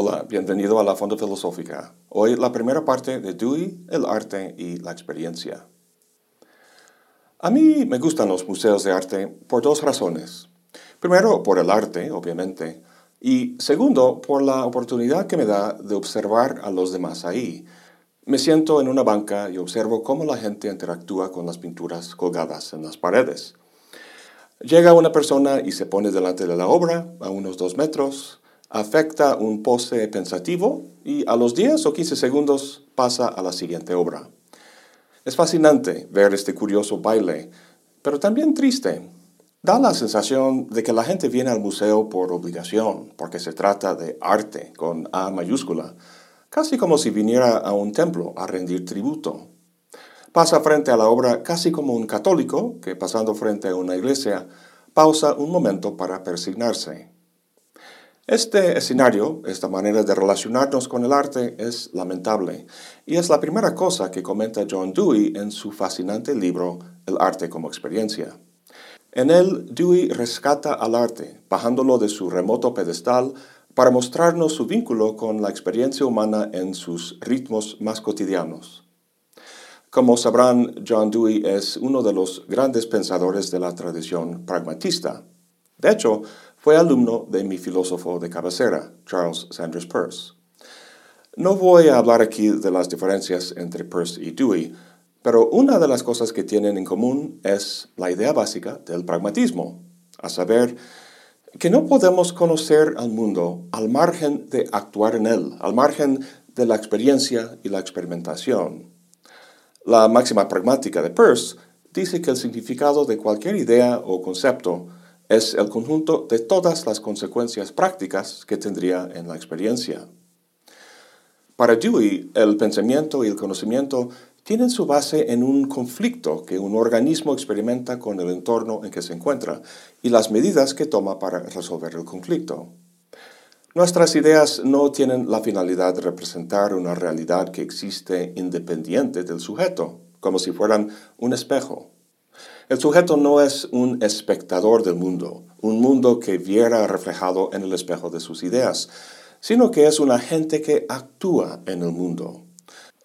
Hola, bienvenido a la Fonda Filosófica. Hoy la primera parte de Dewey, el arte y la experiencia. A mí me gustan los museos de arte por dos razones. Primero, por el arte, obviamente, y segundo, por la oportunidad que me da de observar a los demás ahí. Me siento en una banca y observo cómo la gente interactúa con las pinturas colgadas en las paredes. Llega una persona y se pone delante de la obra, a unos dos metros, afecta un pose pensativo y a los 10 o 15 segundos pasa a la siguiente obra. Es fascinante ver este curioso baile, pero también triste. Da la sensación de que la gente viene al museo por obligación, porque se trata de arte con A mayúscula, casi como si viniera a un templo a rendir tributo. Pasa frente a la obra casi como un católico que pasando frente a una iglesia pausa un momento para persignarse. Este escenario, esta manera de relacionarnos con el arte es lamentable y es la primera cosa que comenta John Dewey en su fascinante libro El arte como experiencia. En él, Dewey rescata al arte, bajándolo de su remoto pedestal para mostrarnos su vínculo con la experiencia humana en sus ritmos más cotidianos. Como sabrán, John Dewey es uno de los grandes pensadores de la tradición pragmatista. De hecho, fue alumno de mi filósofo de cabecera, Charles Sanders Peirce. No voy a hablar aquí de las diferencias entre Peirce y Dewey, pero una de las cosas que tienen en común es la idea básica del pragmatismo, a saber, que no podemos conocer al mundo al margen de actuar en él, al margen de la experiencia y la experimentación. La máxima pragmática de Peirce dice que el significado de cualquier idea o concepto es el conjunto de todas las consecuencias prácticas que tendría en la experiencia. Para Dewey, el pensamiento y el conocimiento tienen su base en un conflicto que un organismo experimenta con el entorno en que se encuentra y las medidas que toma para resolver el conflicto. Nuestras ideas no tienen la finalidad de representar una realidad que existe independiente del sujeto, como si fueran un espejo. El sujeto no es un espectador del mundo, un mundo que viera reflejado en el espejo de sus ideas, sino que es un agente que actúa en el mundo.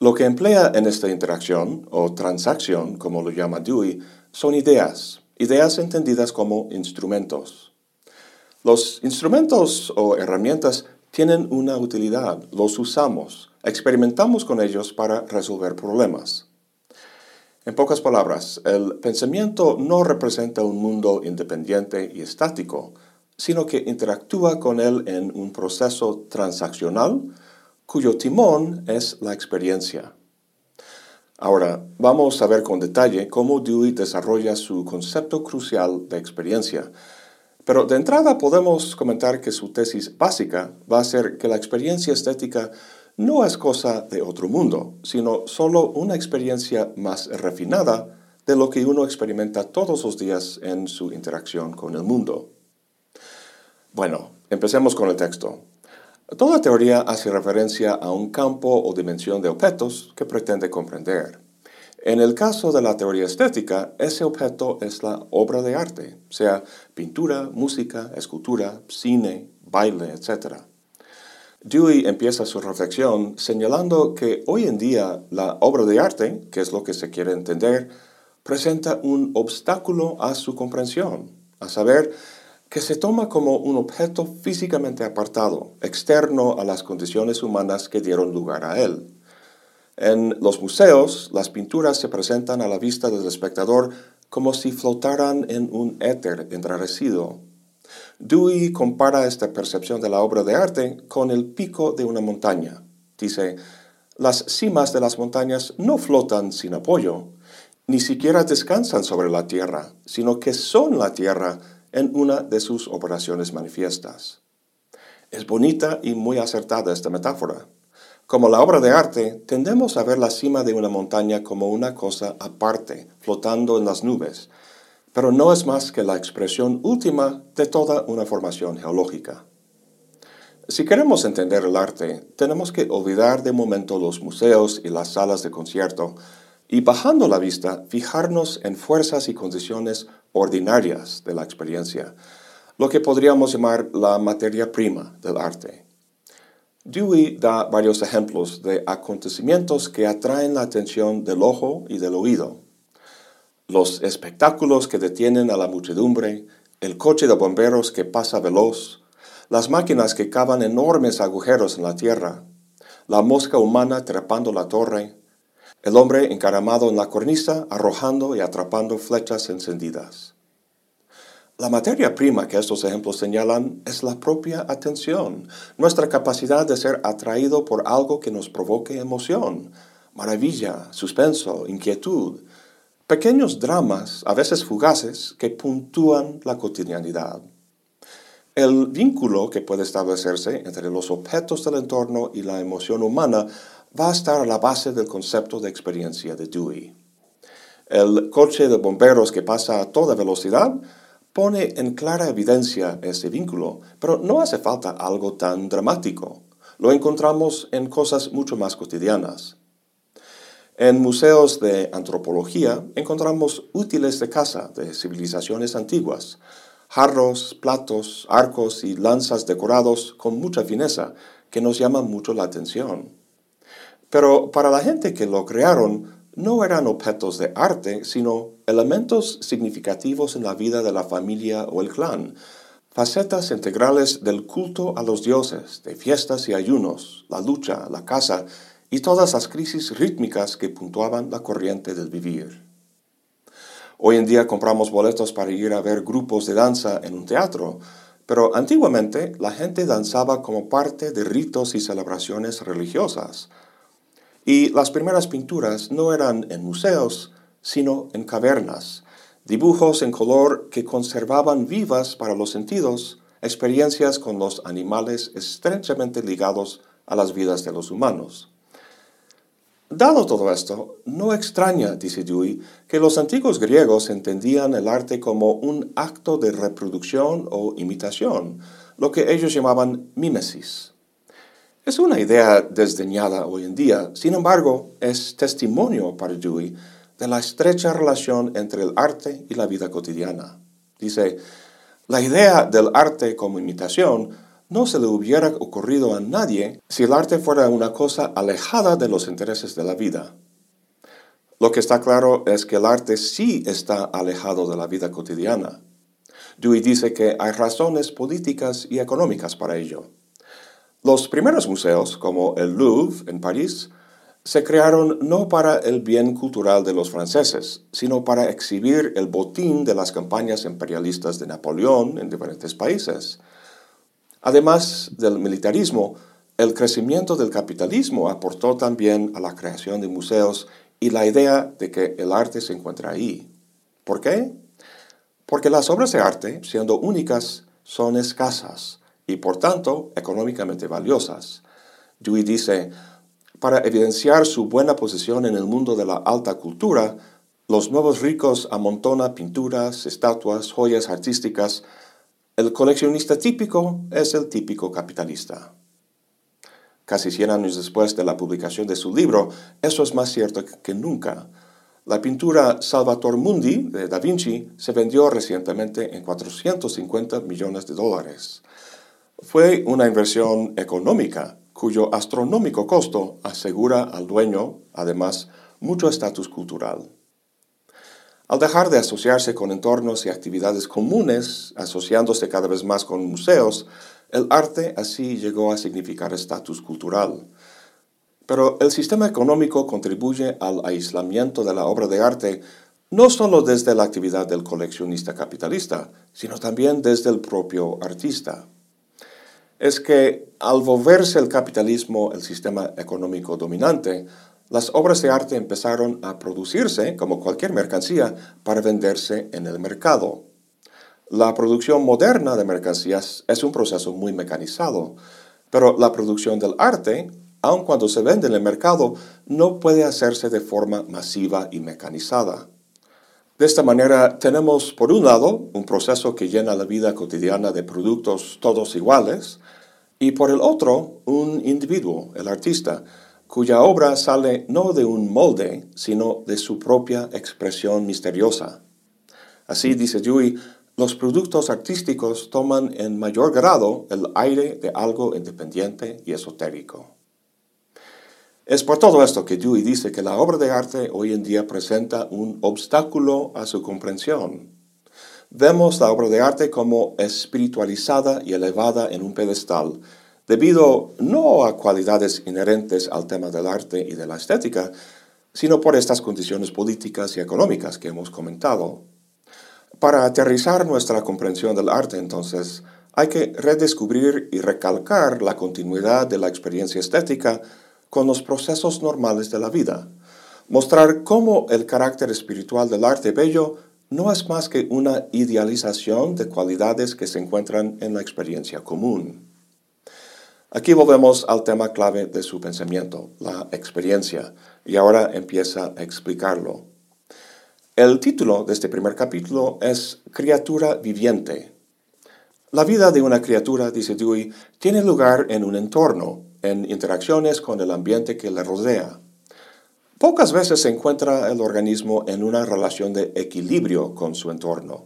Lo que emplea en esta interacción, o transacción, como lo llama Dewey, son ideas, ideas entendidas como instrumentos. Los instrumentos o herramientas tienen una utilidad, los usamos, experimentamos con ellos para resolver problemas. En pocas palabras, el pensamiento no representa un mundo independiente y estático, sino que interactúa con él en un proceso transaccional cuyo timón es la experiencia. Ahora, vamos a ver con detalle cómo Dewey desarrolla su concepto crucial de experiencia. Pero de entrada podemos comentar que su tesis básica va a ser que la experiencia estética no es cosa de otro mundo, sino solo una experiencia más refinada de lo que uno experimenta todos los días en su interacción con el mundo. Bueno, empecemos con el texto. Toda teoría hace referencia a un campo o dimensión de objetos que pretende comprender. En el caso de la teoría estética, ese objeto es la obra de arte, sea pintura, música, escultura, cine, baile, etc. Dewey empieza su reflexión señalando que hoy en día la obra de arte, que es lo que se quiere entender, presenta un obstáculo a su comprensión, a saber, que se toma como un objeto físicamente apartado, externo a las condiciones humanas que dieron lugar a él. En los museos, las pinturas se presentan a la vista del espectador como si flotaran en un éter enrarecido, Dewey compara esta percepción de la obra de arte con el pico de una montaña. Dice, las cimas de las montañas no flotan sin apoyo, ni siquiera descansan sobre la tierra, sino que son la tierra en una de sus operaciones manifiestas. Es bonita y muy acertada esta metáfora. Como la obra de arte, tendemos a ver la cima de una montaña como una cosa aparte, flotando en las nubes, pero no es más que la expresión última de toda una formación geológica. Si queremos entender el arte, tenemos que olvidar de momento los museos y las salas de concierto y bajando la vista, fijarnos en fuerzas y condiciones ordinarias de la experiencia, lo que podríamos llamar la materia prima del arte. Dewey da varios ejemplos de acontecimientos que atraen la atención del ojo y del oído. Los espectáculos que detienen a la muchedumbre, el coche de bomberos que pasa veloz, las máquinas que cavan enormes agujeros en la tierra, la mosca humana trepando la torre, el hombre encaramado en la cornisa arrojando y atrapando flechas encendidas. La materia prima que estos ejemplos señalan es la propia atención, nuestra capacidad de ser atraído por algo que nos provoque emoción, maravilla, suspenso, inquietud, pequeños dramas, a veces fugaces, que puntúan la cotidianidad. El vínculo que puede establecerse entre los objetos del entorno y la emoción humana va a estar a la base del concepto de experiencia de Dewey. El coche de bomberos que pasa a toda velocidad pone en clara evidencia ese vínculo, pero no hace falta algo tan dramático. Lo encontramos en cosas mucho más cotidianas. En museos de antropología encontramos útiles de casa de civilizaciones antiguas, jarros, platos, arcos y lanzas decorados con mucha fineza que nos llaman mucho la atención. Pero para la gente que lo crearon, no eran objetos de arte, sino elementos significativos en la vida de la familia o el clan, facetas integrales del culto a los dioses, de fiestas y ayunos, la lucha, la caza y todas las crisis rítmicas que puntuaban la corriente del vivir. Hoy en día compramos boletos para ir a ver grupos de danza en un teatro, pero antiguamente la gente danzaba como parte de ritos y celebraciones religiosas, y las primeras pinturas no eran en museos, sino en cavernas, dibujos en color que conservaban vivas para los sentidos experiencias con los animales estrechamente ligados a las vidas de los humanos. Dado todo esto, no extraña, dice Dewey, que los antiguos griegos entendían el arte como un acto de reproducción o imitación, lo que ellos llamaban mimesis. Es una idea desdeñada hoy en día, sin embargo, es testimonio para Dewey de la estrecha relación entre el arte y la vida cotidiana. Dice, la idea del arte como imitación no se le hubiera ocurrido a nadie si el arte fuera una cosa alejada de los intereses de la vida. Lo que está claro es que el arte sí está alejado de la vida cotidiana. Dewey dice que hay razones políticas y económicas para ello. Los primeros museos, como el Louvre en París, se crearon no para el bien cultural de los franceses, sino para exhibir el botín de las campañas imperialistas de Napoleón en diferentes países. Además del militarismo, el crecimiento del capitalismo aportó también a la creación de museos y la idea de que el arte se encuentra ahí. ¿Por qué? Porque las obras de arte, siendo únicas, son escasas y por tanto económicamente valiosas. Dewey dice, para evidenciar su buena posición en el mundo de la alta cultura, los nuevos ricos amontonan pinturas, estatuas, joyas artísticas. El coleccionista típico es el típico capitalista. Casi 100 años después de la publicación de su libro, eso es más cierto que nunca. La pintura Salvator Mundi de Da Vinci se vendió recientemente en 450 millones de dólares. Fue una inversión económica cuyo astronómico costo asegura al dueño, además, mucho estatus cultural. Al dejar de asociarse con entornos y actividades comunes, asociándose cada vez más con museos, el arte así llegó a significar estatus cultural. Pero el sistema económico contribuye al aislamiento de la obra de arte no solo desde la actividad del coleccionista capitalista, sino también desde el propio artista es que al volverse el capitalismo el sistema económico dominante, las obras de arte empezaron a producirse como cualquier mercancía para venderse en el mercado. La producción moderna de mercancías es un proceso muy mecanizado, pero la producción del arte, aun cuando se vende en el mercado, no puede hacerse de forma masiva y mecanizada. De esta manera tenemos, por un lado, un proceso que llena la vida cotidiana de productos todos iguales, y por el otro, un individuo, el artista, cuya obra sale no de un molde, sino de su propia expresión misteriosa. Así, dice Dewey, los productos artísticos toman en mayor grado el aire de algo independiente y esotérico. Es por todo esto que Dewey dice que la obra de arte hoy en día presenta un obstáculo a su comprensión. Vemos la obra de arte como espiritualizada y elevada en un pedestal, debido no a cualidades inherentes al tema del arte y de la estética, sino por estas condiciones políticas y económicas que hemos comentado. Para aterrizar nuestra comprensión del arte, entonces, hay que redescubrir y recalcar la continuidad de la experiencia estética con los procesos normales de la vida. Mostrar cómo el carácter espiritual del arte bello no es más que una idealización de cualidades que se encuentran en la experiencia común. Aquí volvemos al tema clave de su pensamiento, la experiencia, y ahora empieza a explicarlo. El título de este primer capítulo es Criatura viviente. La vida de una criatura, dice Dewey, tiene lugar en un entorno, en interacciones con el ambiente que le rodea. Pocas veces se encuentra el organismo en una relación de equilibrio con su entorno.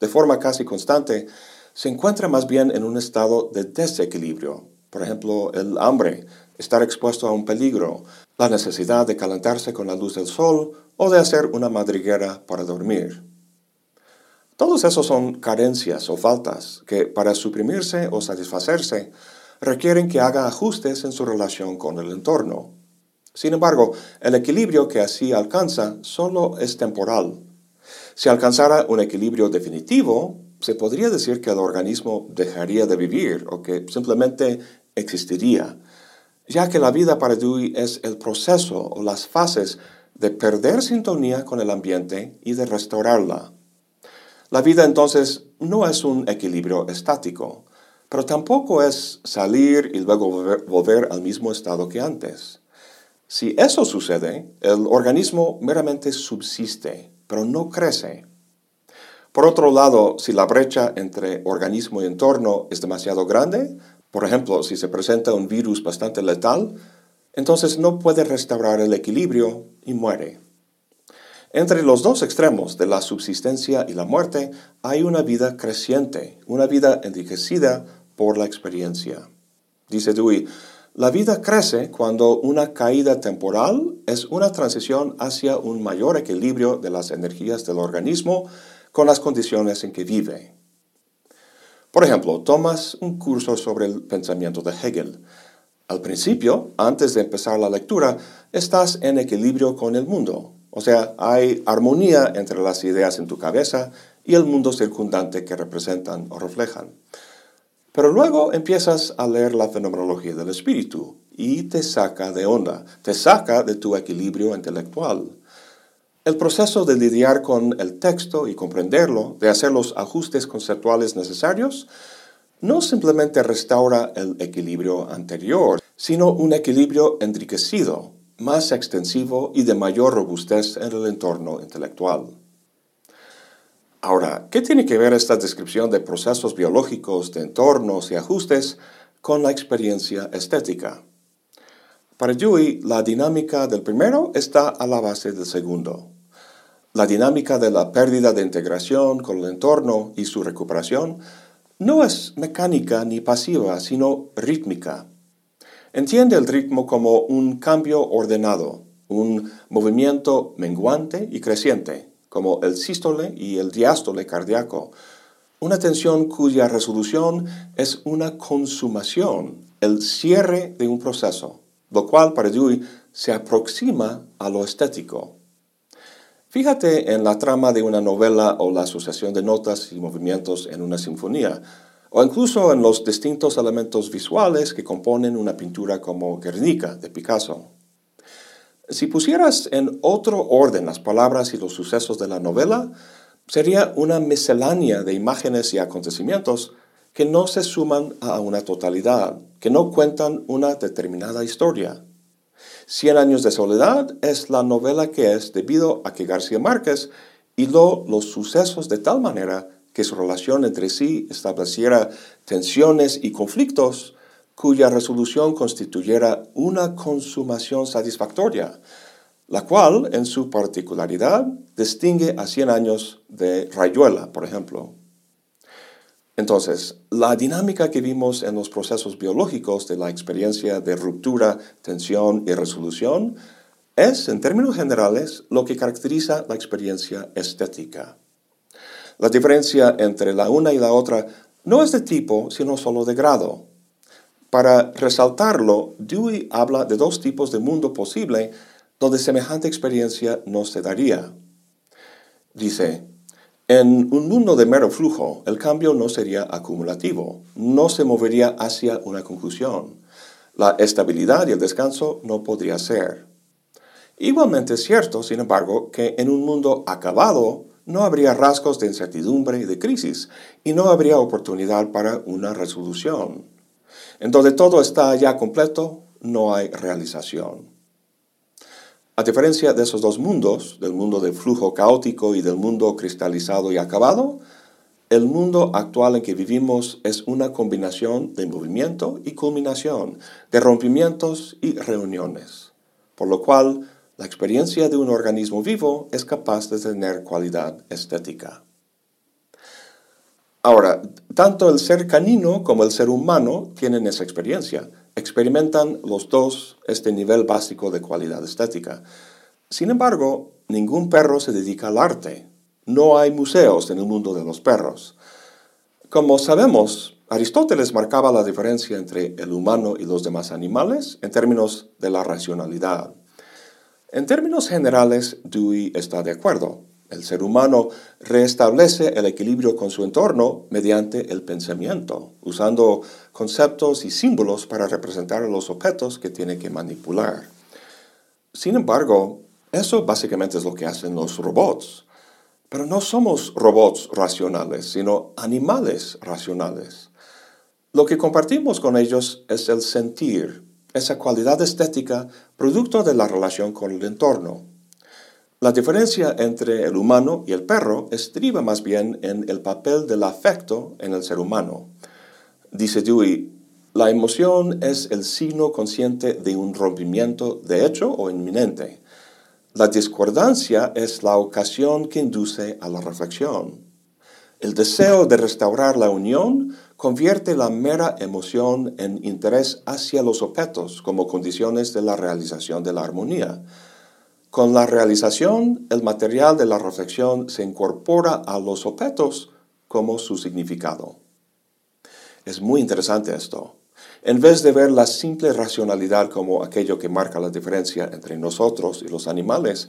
De forma casi constante, se encuentra más bien en un estado de desequilibrio. Por ejemplo, el hambre, estar expuesto a un peligro, la necesidad de calentarse con la luz del sol o de hacer una madriguera para dormir. Todos esos son carencias o faltas que, para suprimirse o satisfacerse, requieren que haga ajustes en su relación con el entorno. Sin embargo, el equilibrio que así alcanza solo es temporal. Si alcanzara un equilibrio definitivo, se podría decir que el organismo dejaría de vivir o que simplemente existiría, ya que la vida para Dewey es el proceso o las fases de perder sintonía con el ambiente y de restaurarla. La vida entonces no es un equilibrio estático, pero tampoco es salir y luego volver, al mismo estado que antes. Si eso sucede, el organismo meramente subsiste, pero no crece. Por otro lado, si la brecha entre organismo y entorno es demasiado grande, por ejemplo, si se presenta un virus bastante letal, entonces no puede restaurar el equilibrio y muere. Entre los dos extremos de la subsistencia y la muerte hay una vida creciente, una vida enriquecida por la experiencia. Dice Dewey, la vida crece cuando una caída temporal es una transición hacia un mayor equilibrio de las energías del organismo con las condiciones en que vive. Por ejemplo, tomas un curso sobre el pensamiento de Hegel. Al principio, antes de empezar la lectura, estás en equilibrio con el mundo, o sea, hay armonía entre las ideas en tu cabeza y el mundo circundante que representan o reflejan. Pero luego empiezas a leer la fenomenología del espíritu y te saca de onda, te saca de tu equilibrio intelectual. El proceso de lidiar con el texto y comprenderlo, de hacer los ajustes conceptuales necesarios, no simplemente restaura el equilibrio anterior, sino un equilibrio enriquecido, más extensivo y de mayor robustez en el entorno intelectual. Ahora, ¿qué tiene que ver esta descripción de procesos biológicos, de entornos y ajustes con la experiencia estética? Para Dewey, la dinámica del primero está a la base del segundo. La dinámica de la pérdida de integración con el entorno y su recuperación no es mecánica ni pasiva, sino rítmica. Entiende el ritmo como un cambio ordenado, un movimiento menguante y creciente como el sístole y el diástole cardíaco, una tensión cuya resolución es una consumación, el cierre de un proceso, lo cual para Dewey se aproxima a lo estético. Fíjate en la trama de una novela o la asociación de notas y movimientos en una sinfonía, o incluso en los distintos elementos visuales que componen una pintura como Guernica de Picasso. Si pusieras en otro orden las palabras y los sucesos de la novela, sería una miscelánea de imágenes y acontecimientos que no se suman a una totalidad, que no cuentan una determinada historia. Cien años de soledad es la novela que es debido a que García Márquez hiló los sucesos de tal manera que su relación entre sí estableciera tensiones y conflictos cuya resolución constituyera una consumación satisfactoria, la cual, en su particularidad, distingue a 100 años de Rayuela, por ejemplo. Entonces, la dinámica que vimos en los procesos biológicos de la experiencia de ruptura, tensión y resolución es, en términos generales, lo que caracteriza la experiencia estética. La diferencia entre la una y la otra no es de tipo, sino solo de grado. Para resaltarlo, Dewey habla de dos tipos de mundo posible donde semejante experiencia no se daría. Dice, en un mundo de mero flujo, el cambio no sería acumulativo, no se movería hacia una conclusión. La estabilidad y el descanso no podría ser. Igualmente es cierto, sin embargo, que en un mundo acabado no habría rasgos de incertidumbre y de crisis, y no habría oportunidad para una resolución. En donde todo está ya completo, no hay realización. A diferencia de esos dos mundos, del mundo de flujo caótico y del mundo cristalizado y acabado, el mundo actual en que vivimos es una combinación de movimiento y culminación, de rompimientos y reuniones, por lo cual la experiencia de un organismo vivo es capaz de tener cualidad estética. Ahora, tanto el ser canino como el ser humano tienen esa experiencia, experimentan los dos este nivel básico de cualidad estética. Sin embargo, ningún perro se dedica al arte. No hay museos en el mundo de los perros. Como sabemos, Aristóteles marcaba la diferencia entre el humano y los demás animales en términos de la racionalidad. En términos generales, Dewey está de acuerdo. El ser humano restablece el equilibrio con su entorno mediante el pensamiento, usando conceptos y símbolos para representar los objetos que tiene que manipular. Sin embargo, eso básicamente es lo que hacen los robots. Pero no somos robots racionales, sino animales racionales. Lo que compartimos con ellos es el sentir, esa cualidad estética producto de la relación con el entorno. La diferencia entre el humano y el perro estriba más bien en el papel del afecto en el ser humano. Dice Dewey, la emoción es el signo consciente de un rompimiento de hecho o inminente. La discordancia es la ocasión que induce a la reflexión. El deseo de restaurar la unión convierte la mera emoción en interés hacia los objetos como condiciones de la realización de la armonía. Con la realización, el material de la reflexión se incorpora a los objetos como su significado. Es muy interesante esto. En vez de ver la simple racionalidad como aquello que marca la diferencia entre nosotros y los animales,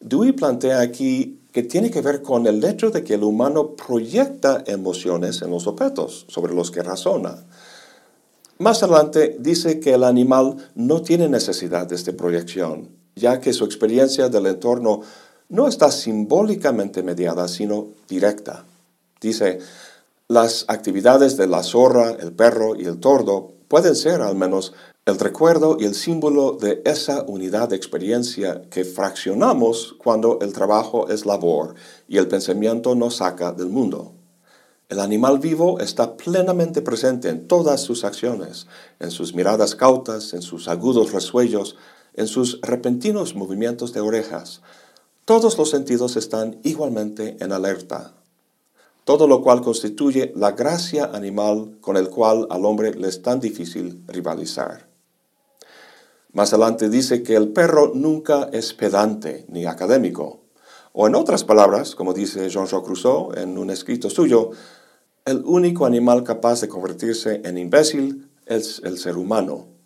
Dewey plantea aquí que tiene que ver con el hecho de que el humano proyecta emociones en los objetos sobre los que razona. Más adelante dice que el animal no tiene necesidad de esta proyección ya que su experiencia del entorno no está simbólicamente mediada, sino directa. Dice, las actividades de la zorra, el perro y el tordo pueden ser al menos el recuerdo y el símbolo de esa unidad de experiencia que fraccionamos cuando el trabajo es labor y el pensamiento nos saca del mundo. El animal vivo está plenamente presente en todas sus acciones, en sus miradas cautas, en sus agudos resuellos, en sus repentinos movimientos de orejas. Todos los sentidos están igualmente en alerta, todo lo cual constituye la gracia animal con el cual al hombre le es tan difícil rivalizar. Más adelante dice que el perro nunca es pedante ni académico, o en otras palabras, como dice Jean-Jacques Rousseau en un escrito suyo, el único animal capaz de convertirse en imbécil es el ser humano.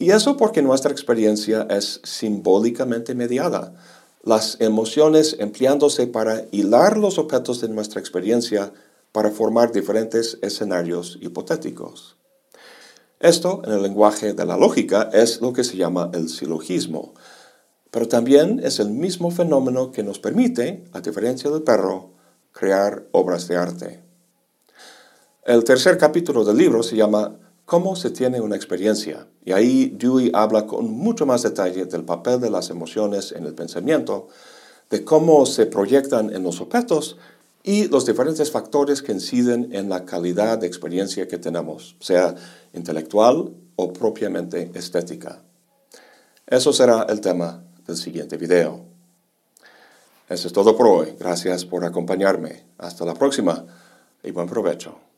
Y eso porque nuestra experiencia es simbólicamente mediada, las emociones empleándose para hilar los objetos de nuestra experiencia para formar diferentes escenarios hipotéticos. Esto, en el lenguaje de la lógica, es lo que se llama el silogismo, pero también es el mismo fenómeno que nos permite, a diferencia del perro, crear obras de arte. El tercer capítulo del libro se llama cómo se tiene una experiencia. Y ahí Dewey habla con mucho más detalle del papel de las emociones en el pensamiento, de cómo se proyectan en los objetos y los diferentes factores que inciden en la calidad de experiencia que tenemos, sea intelectual o propiamente estética. Eso será el tema del siguiente video. Eso es todo por hoy. Gracias por acompañarme. Hasta la próxima y buen provecho.